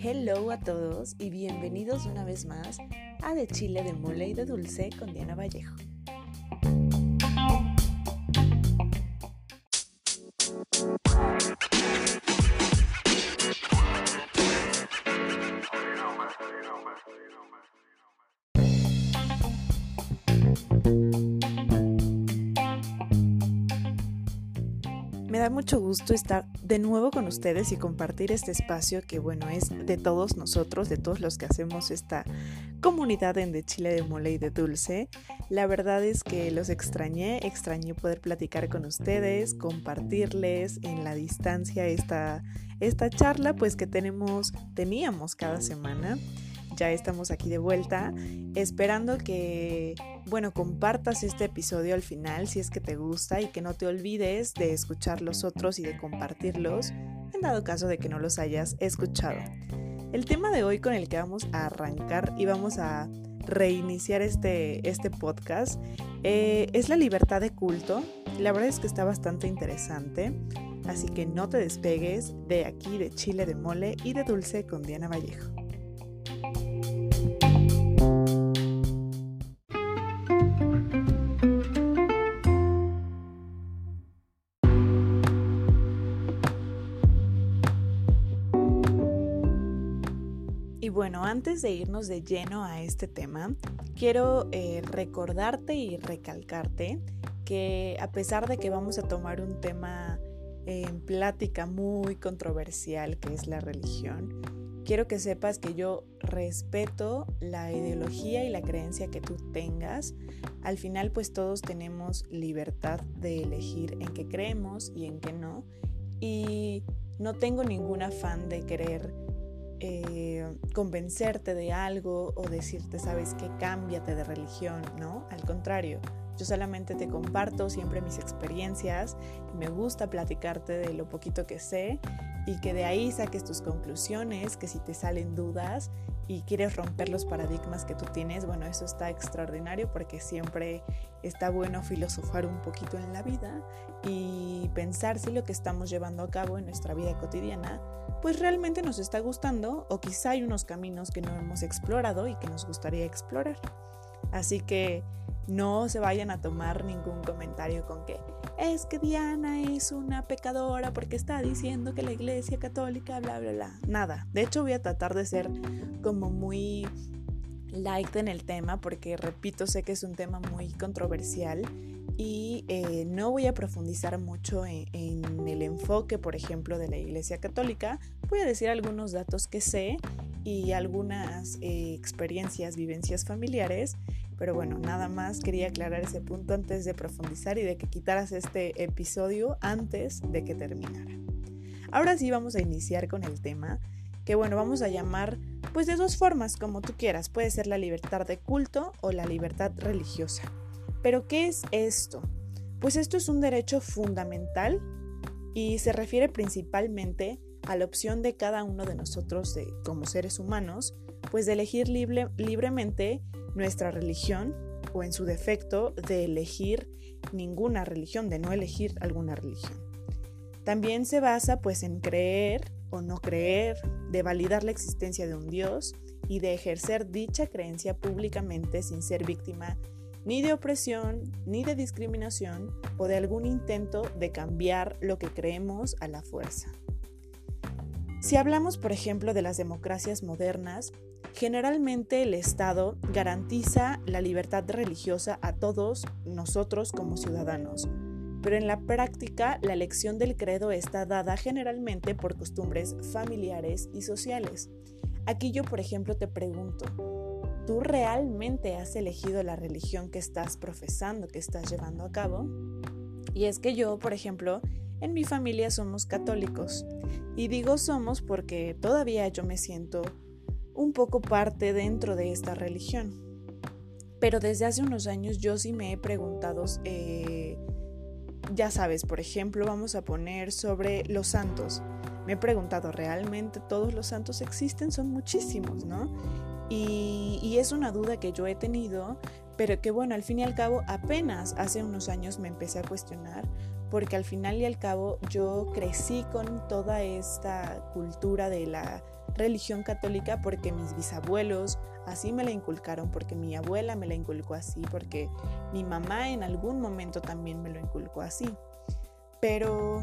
Hello a todos y bienvenidos una vez más a De Chile, de Mole y de Dulce con Diana Vallejo. Mucho gusto estar de nuevo con ustedes y compartir este espacio que bueno es de todos nosotros, de todos los que hacemos esta comunidad en de Chile de Mole y de Dulce. La verdad es que los extrañé, extrañé poder platicar con ustedes, compartirles en la distancia esta, esta charla pues que tenemos, teníamos cada semana ya estamos aquí de vuelta, esperando que, bueno, compartas este episodio al final si es que te gusta y que no te olvides de escuchar los otros y de compartirlos, en dado caso de que no los hayas escuchado. El tema de hoy con el que vamos a arrancar y vamos a reiniciar este, este podcast eh, es la libertad de culto. La verdad es que está bastante interesante, así que no te despegues de aquí, de Chile de Mole y de Dulce con Diana Vallejo. Y bueno, antes de irnos de lleno a este tema, quiero eh, recordarte y recalcarte que a pesar de que vamos a tomar un tema en plática muy controversial que es la religión, quiero que sepas que yo respeto la ideología y la creencia que tú tengas. Al final pues todos tenemos libertad de elegir en qué creemos y en qué no. Y no tengo ningún afán de querer eh, convencerte de algo o decirte, sabes que cámbiate de religión, ¿no? Al contrario, yo solamente te comparto siempre mis experiencias y me gusta platicarte de lo poquito que sé y que de ahí saques tus conclusiones, que si te salen dudas y quieres romper los paradigmas que tú tienes, bueno, eso está extraordinario porque siempre está bueno filosofar un poquito en la vida y pensar si lo que estamos llevando a cabo en nuestra vida cotidiana pues realmente nos está gustando o quizá hay unos caminos que no hemos explorado y que nos gustaría explorar. Así que no se vayan a tomar ningún comentario con que es que Diana es una pecadora porque está diciendo que la iglesia católica, bla, bla, bla. Nada. De hecho voy a tratar de ser como muy light en el tema porque, repito, sé que es un tema muy controversial y eh, no voy a profundizar mucho en, el enfoque, por ejemplo, de la Iglesia Católica. Voy a decir algunos datos que sé y algunas eh, experiencias, vivencias familiares. Pero bueno, nada más quería aclarar ese punto antes de profundizar y de que quitaras este episodio antes de que terminara. Ahora sí vamos a iniciar con el tema que bueno, vamos a llamar pues de dos formas, como tú quieras. Puede ser la libertad de culto o la libertad religiosa. Pero ¿qué es esto? Pues esto es un derecho fundamental y se refiere principalmente a la opción de cada uno de nosotros de, como seres humanos, pues de elegir libremente nuestra religión o en su defecto de elegir ninguna religión, de no elegir alguna religión. También se basa pues en creer o no creer, de validar la existencia de un Dios y de ejercer dicha creencia públicamente sin ser víctima ni de opresión, ni de discriminación o de algún intento de cambiar lo que creemos a la fuerza. Si hablamos, por ejemplo, de las democracias modernas, generalmente el Estado garantiza la libertad religiosa a todos nosotros como ciudadanos, pero en la práctica la elección del credo está dada generalmente por costumbres familiares y sociales. Aquí yo, por ejemplo, te pregunto, ¿tú realmente has elegido la religión que estás profesando, que estás llevando a cabo? Y es que yo, por ejemplo, en mi familia somos católicos. Y digo somos porque todavía yo me siento un poco parte dentro de esta religión. Pero desde hace unos años yo sí me he preguntado, eh, ya sabes, por ejemplo, vamos a poner sobre los santos. Me he preguntado, ¿realmente todos los santos existen? Son muchísimos, ¿no? Y, es una duda que yo he tenido pero que bueno, al fin y al cabo apenas hace unos años me empecé a cuestionar porque al final y al cabo yo crecí con toda esta cultura de la religión católica porque mis bisabuelos así me la inculcaron, porque mi abuela me la inculcó así, porque mi mamá en algún momento también me lo inculcó así. Pero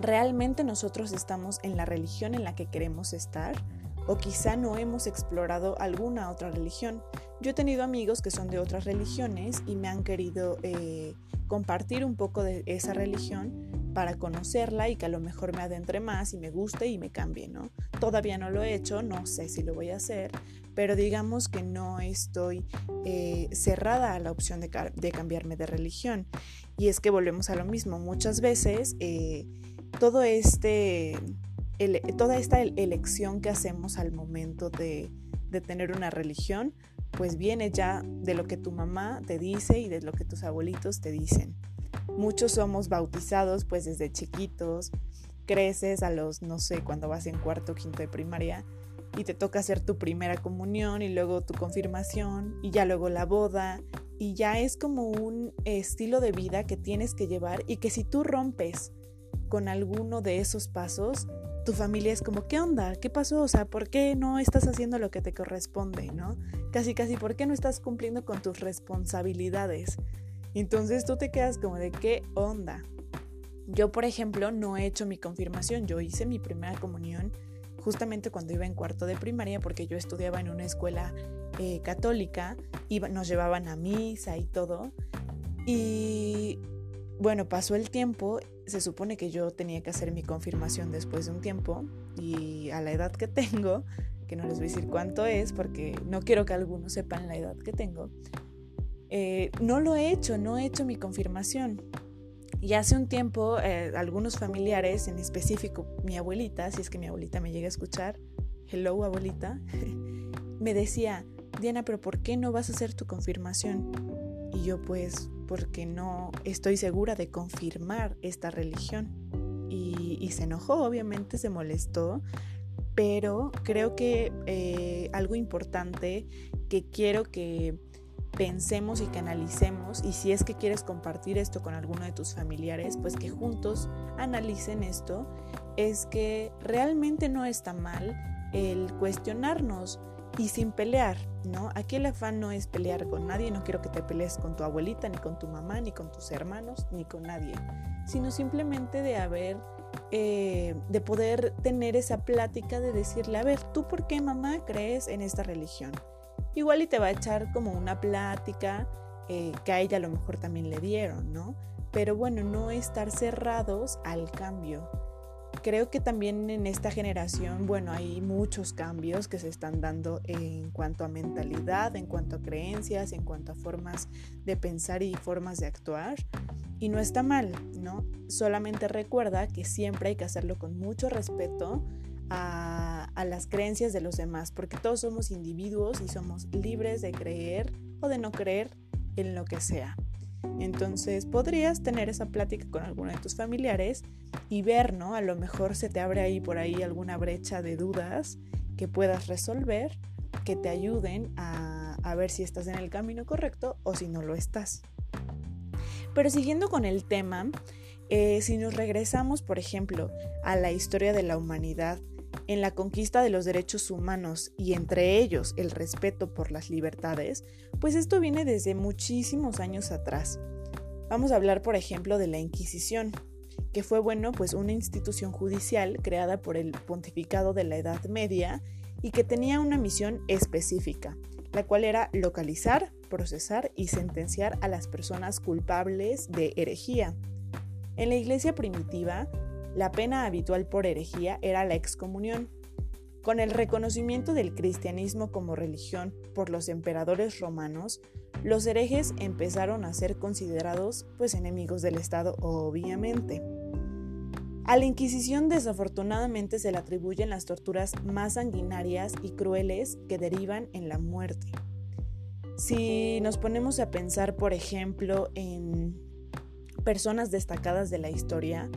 realmente nosotros estamos en la religión en la que queremos estar o quizá no hemos explorado alguna otra religión. Yo he tenido amigos que son de otras religiones y me han querido eh, compartir un poco de esa religión para conocerla y que a lo mejor me adentre más y me guste y me cambie, ¿no? Todavía no lo he hecho, no sé si lo voy a hacer, pero digamos que no estoy eh, cerrada a la opción de, cambiarme de religión. Y es que volvemos a lo mismo, muchas veces eh, todo este, toda esta elección que hacemos al momento de, de tener una religión, pues viene ya de lo que tu mamá te dice y de lo que tus abuelitos te dicen. Muchos somos bautizados pues desde chiquitos, creces a los, no sé, cuando vas en cuarto quinto de primaria y te toca hacer tu primera comunión y luego tu confirmación y ya luego la boda y ya es como un estilo de vida que tienes que llevar y que si tú rompes con alguno de esos pasos, tu familia es como, ¿qué onda? ¿Qué pasó? O sea, ¿por qué no estás haciendo lo que te corresponde? ¿No? Casi, casi, ¿por qué no estás cumpliendo con tus responsabilidades? Entonces tú te quedas como de qué onda. Yo, por ejemplo, no he hecho mi confirmación. Yo hice mi primera comunión justamente cuando iba en cuarto de primaria porque yo estudiaba en una escuela eh, católica y nos llevaban a misa y todo. Y bueno, pasó el tiempo, se supone que yo tenía que hacer mi confirmación después de un tiempo y a la edad que tengo, que no les voy a decir cuánto es porque no quiero que algunos sepan la edad que tengo, eh, no lo he hecho, no he hecho mi confirmación. Y hace un tiempo eh, algunos familiares, en específico mi abuelita, si es que mi abuelita me llega a escuchar, hello abuelita, me decía, Diana, pero ¿por qué no vas a hacer tu confirmación? Y yo pues, porque no estoy segura de confirmar esta religión. Y, se enojó, obviamente se molestó, pero creo que eh, algo importante que quiero que pensemos y que analicemos y si es que quieres compartir esto con alguno de tus familiares, pues que juntos analicen esto, es que realmente no está mal el cuestionarnos y sin pelear, ¿no? Aquí el afán no es pelear con nadie, no quiero que te pelees con tu abuelita, ni con tu mamá, ni con tus hermanos, ni con nadie, sino simplemente de haber, eh, de poder tener esa plática de decirle, a ver, ¿tú por qué mamá crees en esta religión? Igual y te va a echar como una plática eh, que a ella a lo mejor también le dieron, ¿no? Pero bueno, no estar cerrados al cambio. Creo que también en esta generación, bueno, hay muchos cambios que se están dando en cuanto a mentalidad, en cuanto a creencias, en cuanto a formas de pensar y formas de actuar. Y no está mal, ¿no? Solamente recuerda que siempre hay que hacerlo con mucho respeto a las creencias de los demás, porque todos somos individuos y somos libres de creer o de no creer en lo que sea. Entonces podrías tener esa plática con alguno de tus familiares y ver, ¿no? A lo mejor se te abre ahí por ahí alguna brecha de dudas que puedas resolver, que te ayuden a, a ver si estás en el camino correcto o si no lo estás. Pero siguiendo con el tema, eh, si nos regresamos, por ejemplo, a la historia de la humanidad, en la conquista de los derechos humanos y entre ellos el respeto por las libertades, pues esto viene desde muchísimos años atrás. Vamos a hablar, por ejemplo, de la Inquisición, que fue, bueno, pues una institución judicial creada por el pontificado de la Edad Media y que tenía una misión específica, la cual era localizar, procesar y sentenciar a las personas culpables de herejía. En la iglesia primitiva, la pena habitual por herejía era la excomunión. Con el reconocimiento del cristianismo como religión por los emperadores romanos, los herejes empezaron a ser considerados pues enemigos del Estado, obviamente. A la Inquisición desafortunadamente se le atribuyen las torturas más sanguinarias y crueles que derivan en la muerte. Si nos ponemos a pensar, por ejemplo, en personas destacadas de la historia,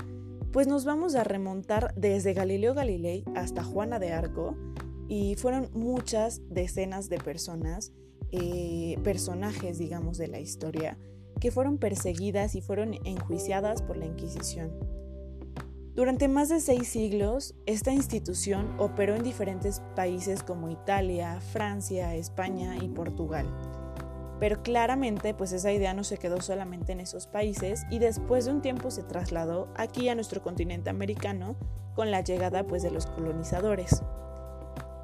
pues nos vamos a remontar desde Galileo Galilei hasta Juana de Arco y fueron muchas decenas de personas eh, personajes, digamos, de la historia, que fueron perseguidas y fueron enjuiciadas por la Inquisición. Durante más de seis siglos, esta institución operó en diferentes países como Italia, Francia, España y Portugal. Pero claramente, pues esa idea no se quedó solamente en esos países y después de un tiempo se trasladó aquí a nuestro continente americano con la llegada pues de los colonizadores.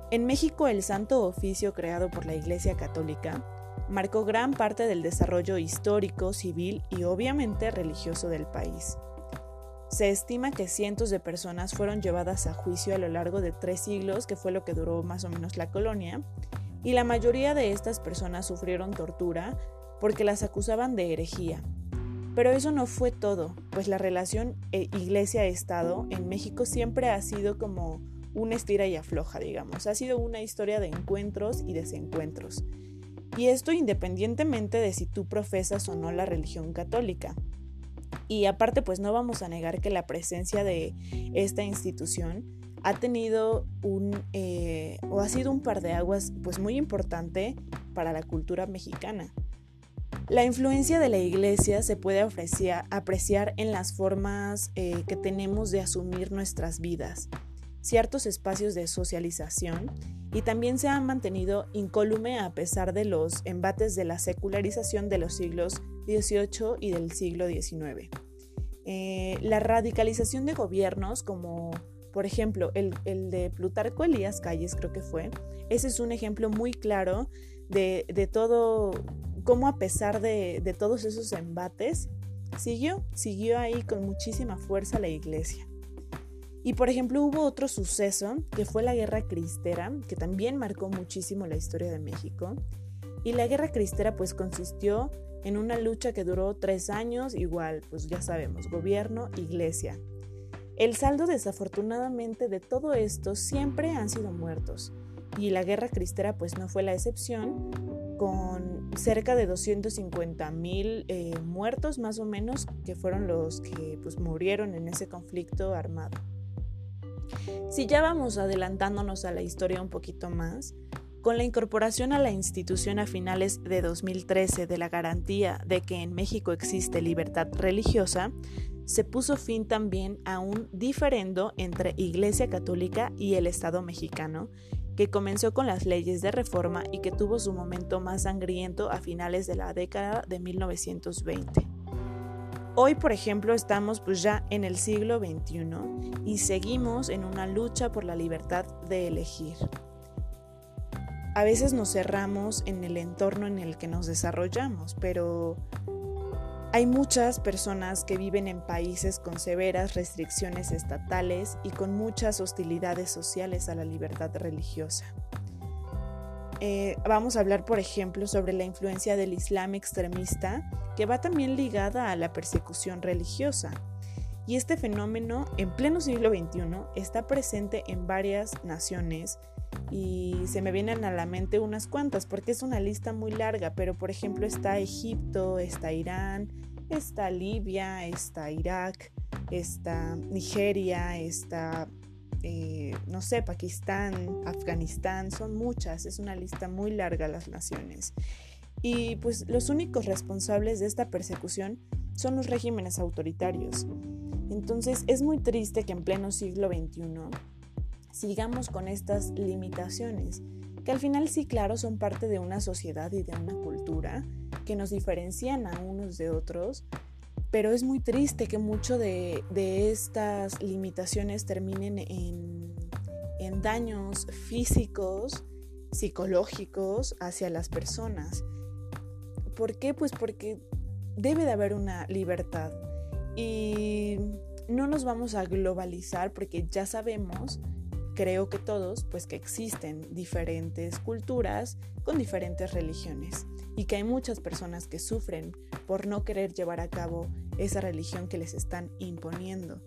En México el Santo Oficio creado por la Iglesia Católica marcó gran parte del desarrollo histórico, civil y obviamente religioso del país. Se estima que cientos de personas fueron llevadas a juicio a lo largo de tres siglos, que fue lo que duró más o menos la colonia, y la mayoría de estas personas sufrieron tortura porque las acusaban de herejía. Pero eso no fue todo, pues la relación eh, iglesia-estado en México siempre ha sido como una estira y afloja, digamos. Ha sido una historia de encuentros y desencuentros. Y esto independientemente de si tú profesas o no la religión católica. Y aparte, pues no vamos a negar que la presencia de esta institución ha tenido un, eh, o ha sido un par de aguas, pues muy importante para la cultura mexicana. La influencia de la iglesia se puede apreciar, en las formas eh, que tenemos de asumir nuestras vidas, ciertos espacios de socialización y también se ha mantenido incólume a pesar de los embates de la secularización de los siglos XVIII y del siglo XIX. Eh, la radicalización de gobiernos como por ejemplo el, de Plutarco Elías Calles creo que fue, ese es un ejemplo muy claro de, todo, cómo a pesar de, de todos esos embates, siguió, siguió ahí con muchísima fuerza la iglesia. Y por ejemplo hubo otro suceso que fue la Guerra Cristera, que también marcó muchísimo la historia de México. Y la Guerra Cristera pues consistió en una lucha que duró tres años, igual, pues ya sabemos, gobierno, iglesia. El saldo desafortunadamente de todo esto siempre han sido muertos, y la guerra cristera pues no fue la excepción, con cerca de 250 mil eh, muertos más o menos, que fueron los que pues murieron en ese conflicto armado. Si ya vamos adelantándonos a la historia un poquito más, con la incorporación a la institución a finales de 2013 de la garantía de que en México existe libertad religiosa, se puso fin también a un diferendo entre Iglesia Católica y el Estado mexicano, que comenzó con las leyes de reforma y que tuvo su momento más sangriento a finales de la década de 1920. Hoy, por ejemplo, estamos pues ya en el siglo XXI y seguimos en una lucha por la libertad de elegir. A veces nos cerramos en el entorno en el que nos desarrollamos, pero hay muchas personas que viven en países con severas restricciones estatales y con muchas hostilidades sociales a la libertad religiosa. Eh, vamos a hablar, por ejemplo, sobre la influencia del Islam extremista, que va también ligada a la persecución religiosa. Y este fenómeno, en pleno siglo XXI, está presente en varias naciones y se me vienen a la mente unas cuantas porque es una lista muy larga, pero por ejemplo está Egipto, está Irán, está Libia, está Irak, está Nigeria, está, eh, no sé, Pakistán, Afganistán, son muchas, es una lista muy larga las naciones. Y pues los únicos responsables de esta persecución son los regímenes autoritarios. Entonces es muy triste que en pleno siglo XXI sigamos con estas limitaciones, que al final sí, claro, son parte de una sociedad y de una cultura que nos diferencian a unos de otros, pero es muy triste que mucho de, estas limitaciones terminen en, en daños físicos, psicológicos hacia las personas. ¿Por qué? Pues porque debe de haber una libertad y no nos vamos a globalizar porque ya sabemos creo que todos, pues que existen diferentes culturas con diferentes religiones y que hay muchas personas que sufren por no querer llevar a cabo esa religión que les están imponiendo.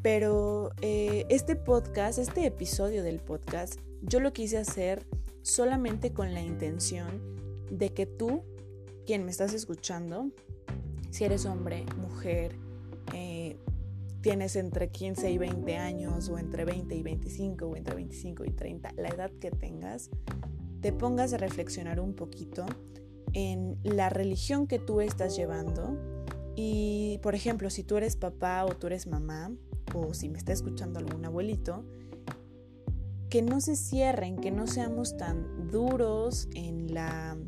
Pero eh, este podcast, este episodio del podcast, yo lo quise hacer solamente con la intención de que tú, quien me estás escuchando, si eres hombre, mujer, tienes entre 15 y 20 años o entre 20 y 25 o entre 25 y 30, la edad que tengas, te pongas a reflexionar un poquito en la religión que tú estás llevando y, por ejemplo, si tú eres papá o tú eres mamá, o si me está escuchando algún abuelito, que no se cierren, que no seamos tan duros en la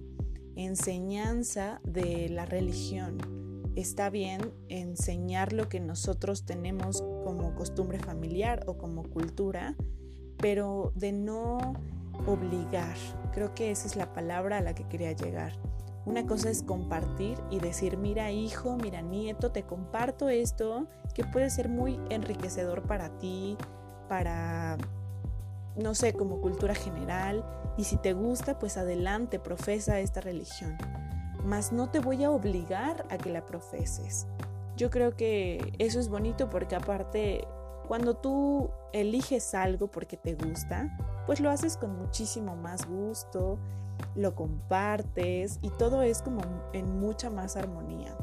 enseñanza de la religión. Está bien enseñar lo que nosotros tenemos como costumbre familiar o como cultura, pero de no obligar. Creo que esa es la palabra a la que quería llegar. Una cosa es compartir y decir, mira hijo, mira nieto, te comparto esto que puede ser muy enriquecedor para ti, para no sé, como cultura general, y si te gusta, pues adelante, profesa esta religión. Mas no te voy a obligar a que la profeses. Yo creo que eso es bonito porque aparte, cuando tú eliges algo porque te gusta, pues lo haces con muchísimo más gusto, lo compartes y todo es como en mucha más armonía.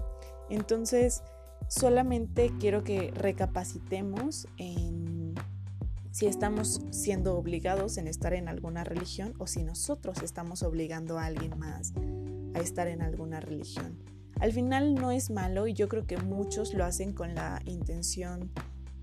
Entonces, solamente quiero que recapacitemos en si estamos siendo obligados en estar en alguna religión o si nosotros estamos obligando a alguien más a estar en alguna religión. Al final no es malo y yo creo que muchos lo hacen con la intención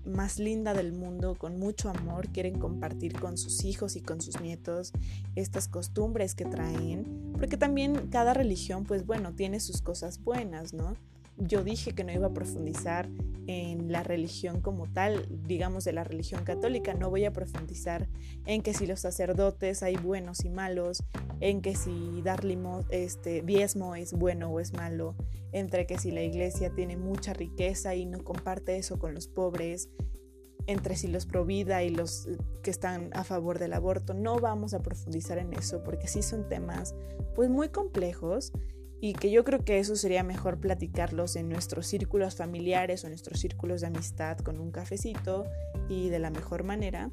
más linda del mundo, con mucho amor, quieren compartir con sus hijos y con sus nietos estas costumbres que traen, porque también cada religión, pues bueno, tiene sus cosas buenas, ¿no? Yo dije que no iba a profundizar en la religión como tal, digamos de la religión católica, no voy a profundizar en que si los sacerdotes hay buenos y malos, en que si dar este, diezmo es bueno o es malo, entre que si la iglesia tiene mucha riqueza y no comparte eso con los pobres, entre si los provida y los que están a favor del aborto, no vamos a profundizar en eso porque sí son temas pues muy complejos y que yo creo que eso sería mejor platicarlos en nuestros círculos familiares o en nuestros círculos de amistad con un cafecito y de la mejor manera.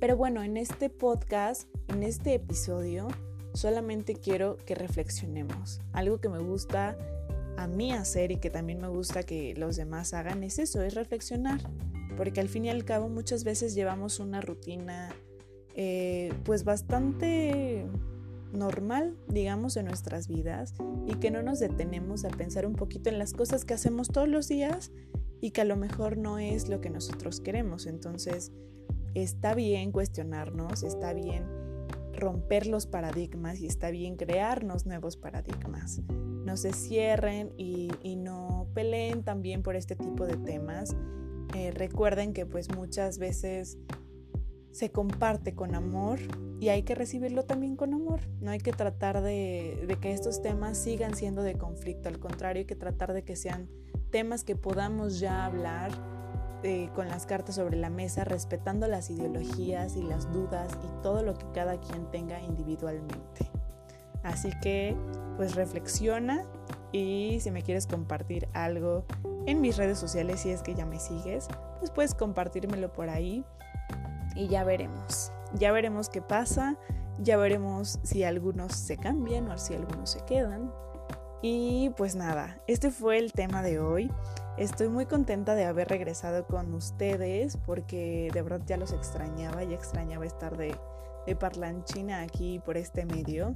Pero bueno, en este podcast, en este episodio, solamente quiero que reflexionemos. Algo que me gusta a mí hacer y que también me gusta que los demás hagan es eso, es reflexionar. Porque al fin y al cabo muchas veces llevamos una rutina eh, pues bastante normal, digamos, en nuestras vidas y que no nos detenemos a pensar un poquito en las cosas que hacemos todos los días y que a lo mejor no es lo que nosotros queremos. Entonces, está bien cuestionarnos, está bien romper los paradigmas y está bien crearnos nuevos paradigmas. No se cierren y, no peleen también por este tipo de temas. Eh, recuerden que pues muchas veces se comparte con amor y hay que recibirlo también con amor. No hay que tratar de, que estos temas sigan siendo de conflicto, al contrario, hay que tratar de que sean temas que podamos ya hablar eh, con las cartas sobre la mesa, respetando las ideologías y las dudas y todo lo que cada quien tenga individualmente. Así que, pues reflexiona y si me quieres compartir algo en mis redes sociales, si es que ya me sigues, pues puedes compartírmelo por ahí y ya veremos. Ya veremos qué pasa, ya veremos si algunos se cambian o si algunos se quedan. Y pues nada, este fue el tema de hoy. Estoy muy contenta de haber regresado con ustedes porque de verdad ya los extrañaba, ya extrañaba estar de, de parlanchina aquí por este medio.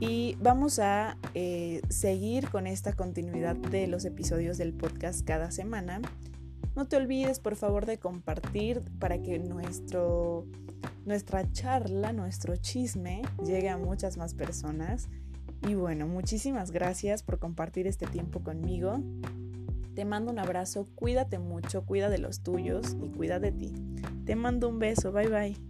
Y vamos a eh, seguir con esta continuidad de los episodios del podcast cada semana. No te olvides, por favor, de compartir para que nuestro, nuestra charla, nuestro chisme llegue a muchas más personas. Y bueno, muchísimas gracias por compartir este tiempo conmigo. Te mando un abrazo, cuídate mucho, cuida de los tuyos y cuida de ti. Te mando un beso, bye bye.